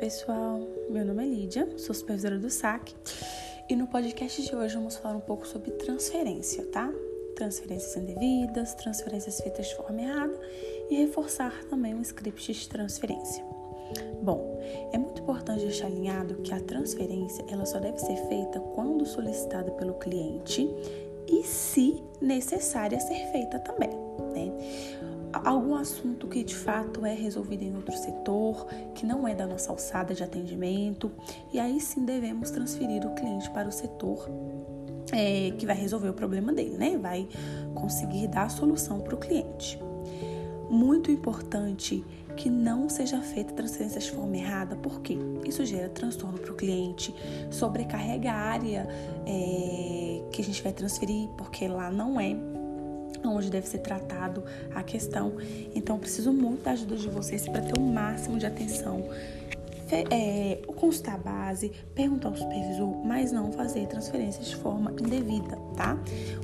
pessoal, meu nome é Lídia, sou supervisora do SAC e no podcast de hoje vamos falar um pouco sobre transferência, tá? Transferências indevidas, transferências feitas de forma errada e reforçar também um script de transferência. Bom, é muito importante deixar alinhado que a transferência ela só deve ser feita quando solicitada pelo cliente e, se necessária, ser feita também, né? Algum assunto que de fato é resolvido em outro setor, que não é da nossa alçada de atendimento, e aí sim devemos transferir o cliente para o setor é, que vai resolver o problema dele, né? Vai conseguir dar a solução para o cliente. Muito importante que não seja feita transferência de forma errada, porque isso gera transtorno para o cliente, sobrecarrega a área é, que a gente vai transferir, porque lá não é onde deve ser tratado a questão. Então, preciso muito da ajuda de vocês para ter o máximo de atenção. É, consultar a base, perguntar ao supervisor, mas não fazer transferências de forma indevida, tá?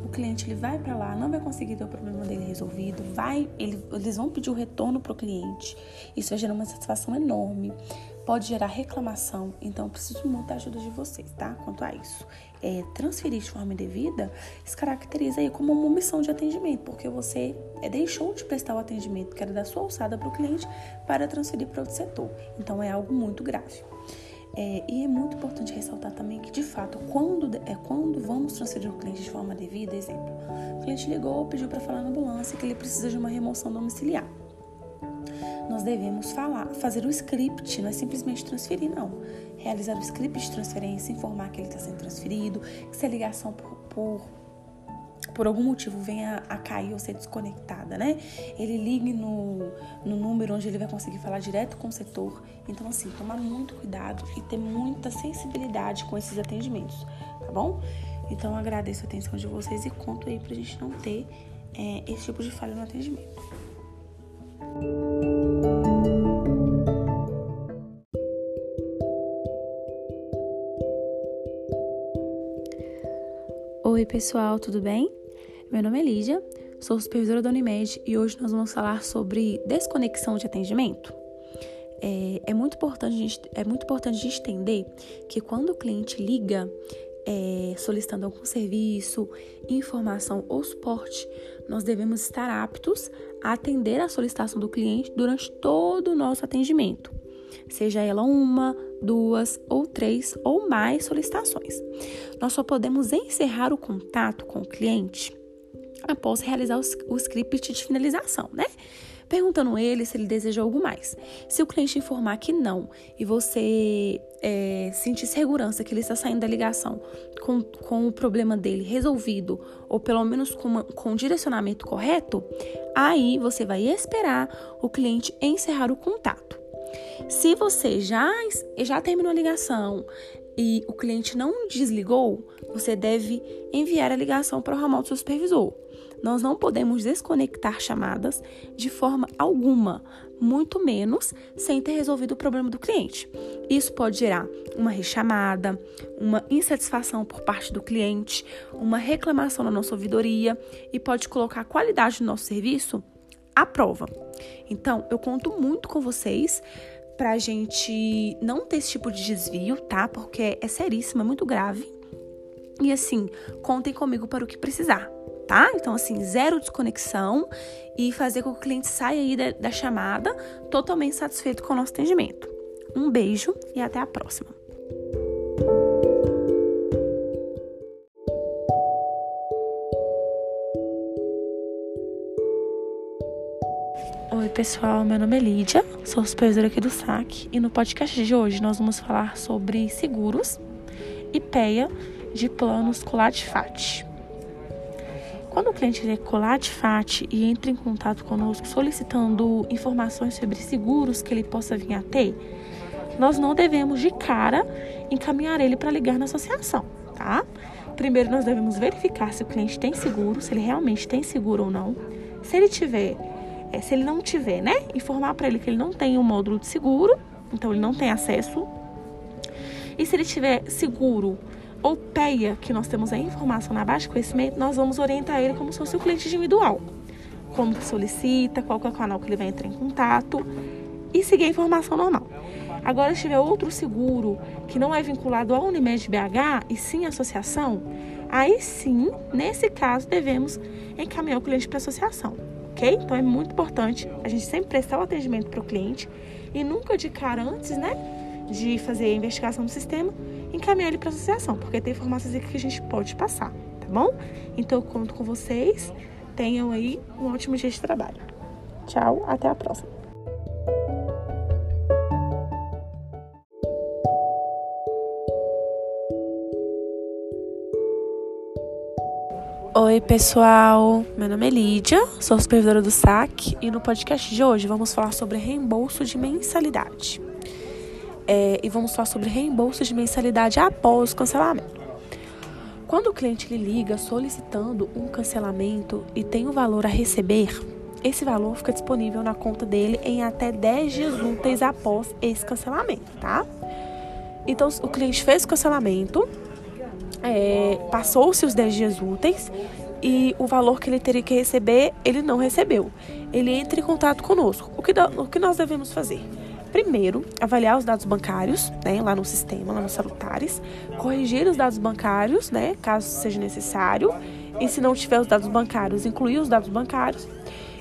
O cliente ele vai para lá, não vai conseguir ter o problema dele resolvido, vai, ele, eles vão pedir o retorno para o cliente. Isso vai gerar uma satisfação enorme pode gerar reclamação, então preciso muito da ajuda de vocês, tá? Quanto a isso. É, transferir de forma indevida se caracteriza aí como uma omissão de atendimento, porque você é, deixou de prestar o atendimento que era da sua alçada para o cliente para transferir para outro setor. Então é algo muito grave. É, e é muito importante ressaltar também que, de fato, quando, é, quando vamos transferir o cliente de forma devida, exemplo, o cliente ligou, pediu para falar na ambulância que ele precisa de uma remoção domiciliar nós devemos falar, fazer o script, não é simplesmente transferir, não. Realizar o script de transferência, informar que ele está sendo transferido, que se a ligação por, por, por algum motivo venha a cair ou ser desconectada, né? Ele ligue no, no número onde ele vai conseguir falar direto com o setor. Então, assim, tomar muito cuidado e ter muita sensibilidade com esses atendimentos, tá bom? Então, agradeço a atenção de vocês e conto aí pra gente não ter é, esse tipo de falha no atendimento. Oi, pessoal, tudo bem? Meu nome é Lídia, sou supervisora da Unimed e hoje nós vamos falar sobre desconexão de atendimento. É, é, muito, importante, é muito importante a gente entender que quando o cliente liga é, solicitando algum serviço, informação ou suporte, nós devemos estar aptos a atender a solicitação do cliente durante todo o nosso atendimento, seja ela uma, duas ou três ou mais solicitações. Nós só podemos encerrar o contato com o cliente após realizar o script de finalização, né? Perguntando ele se ele deseja algo mais. Se o cliente informar que não e você é, sentir segurança que ele está saindo da ligação com, com o problema dele resolvido, ou pelo menos com, uma, com direcionamento correto, aí você vai esperar o cliente encerrar o contato. Se você já, já terminou a ligação e o cliente não desligou, você deve enviar a ligação para o ramal do seu supervisor. Nós não podemos desconectar chamadas de forma alguma, muito menos sem ter resolvido o problema do cliente. Isso pode gerar uma rechamada, uma insatisfação por parte do cliente, uma reclamação na nossa ouvidoria e pode colocar a qualidade do nosso serviço à prova. Então, eu conto muito com vocês pra gente não ter esse tipo de desvio, tá? Porque é seríssimo, é muito grave. E assim, contem comigo para o que precisar, tá? Então, assim, zero desconexão e fazer com que o cliente saia aí da, da chamada totalmente satisfeito com o nosso atendimento. Um beijo e até a próxima. Oi, pessoal, meu nome é Lídia, sou supervisora aqui do SAC e no podcast de hoje nós vamos falar sobre seguros e PEA de planos Coladfat. Quando o cliente é Coladfat e entra em contato conosco solicitando informações sobre seguros que ele possa vir a ter, nós não devemos de cara encaminhar ele para ligar na associação, tá? Primeiro nós devemos verificar se o cliente tem seguro, se ele realmente tem seguro ou não. Se ele tiver é, se ele não tiver, né, informar para ele que ele não tem um módulo de seguro, então ele não tem acesso. E se ele tiver seguro ou PEA, que nós temos a informação na baixa de conhecimento, nós vamos orientar ele como se fosse o cliente individual. Como que solicita, qual que é o canal que ele vai entrar em contato e seguir a informação normal. Agora, se tiver outro seguro que não é vinculado ao Unimed BH e sim à associação, aí sim, nesse caso, devemos encaminhar o cliente para a associação, ok? Então é muito importante a gente sempre prestar o atendimento para o cliente e nunca de cara antes, né, de fazer a investigação do sistema, encaminhar ele para a associação, porque tem informações aqui que a gente pode passar, tá bom? Então eu conto com vocês. Tenham aí um ótimo dia de trabalho. Tchau, até a próxima. Oi, pessoal. Meu nome é Lídia, sou supervisora do SAC e no podcast de hoje vamos falar sobre reembolso de mensalidade. É, e vamos falar sobre reembolso de mensalidade após o cancelamento. Quando o cliente lhe liga solicitando um cancelamento e tem o um valor a receber, esse valor fica disponível na conta dele em até 10 dias úteis após esse cancelamento, tá? Então, o cliente fez o cancelamento, é, passou-se os 10 dias úteis e o valor que ele teria que receber, ele não recebeu. Ele entra em contato conosco. O que, o que nós devemos fazer? Primeiro, avaliar os dados bancários, né, lá no sistema, lá nos salutares, corrigir os dados bancários, né, caso seja necessário, e se não tiver os dados bancários, incluir os dados bancários,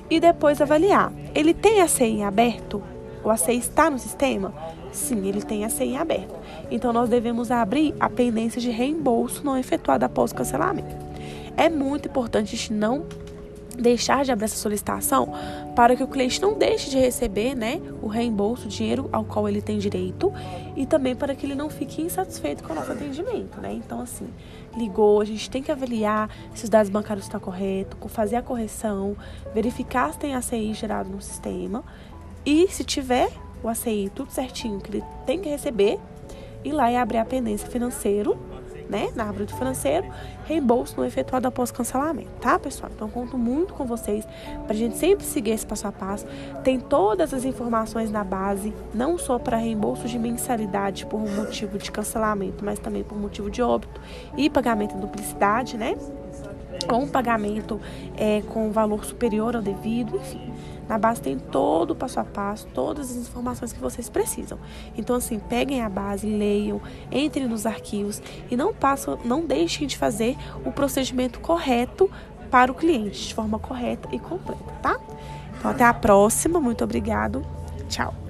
e depois avaliar. Ele tem a CI aberto? O ACI está no sistema? Sim, ele tem a CI aberto. Então, nós devemos abrir a pendência de reembolso não efetuada após o cancelamento. É muito importante a gente não deixar de abrir essa solicitação para que o cliente não deixe de receber né, o reembolso, o dinheiro ao qual ele tem direito e também para que ele não fique insatisfeito com o nosso atendimento. Né? Então, assim, ligou, a gente tem que avaliar se os dados bancários estão corretos, fazer a correção, verificar se tem ACI gerado no sistema e se tiver o ACI tudo certinho que ele tem que receber, ir lá e abrir a pendência financeiro, né, na árvore do financeiro, reembolso não efetuado após cancelamento, tá, pessoal? Então, conto muito com vocês para a gente sempre seguir esse passo a passo. Tem todas as informações na base, não só para reembolso de mensalidade por motivo de cancelamento, mas também por motivo de óbito e pagamento em duplicidade, né? Um pagamento é, com valor superior ao devido, enfim. Na base tem todo o passo a passo, todas as informações que vocês precisam. Então, assim, peguem a base, leiam, entrem nos arquivos e não passam, não deixem de fazer o procedimento correto para o cliente, de forma correta e completa, tá? Então, até a próxima. Muito obrigado. Tchau.